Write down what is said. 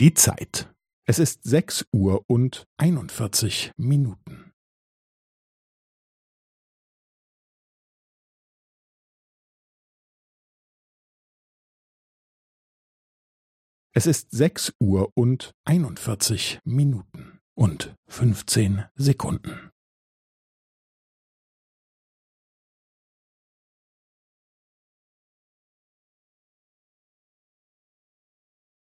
Die Zeit. Es ist sechs Uhr und einundvierzig Minuten. Es ist sechs Uhr und einundvierzig Minuten und fünfzehn Sekunden.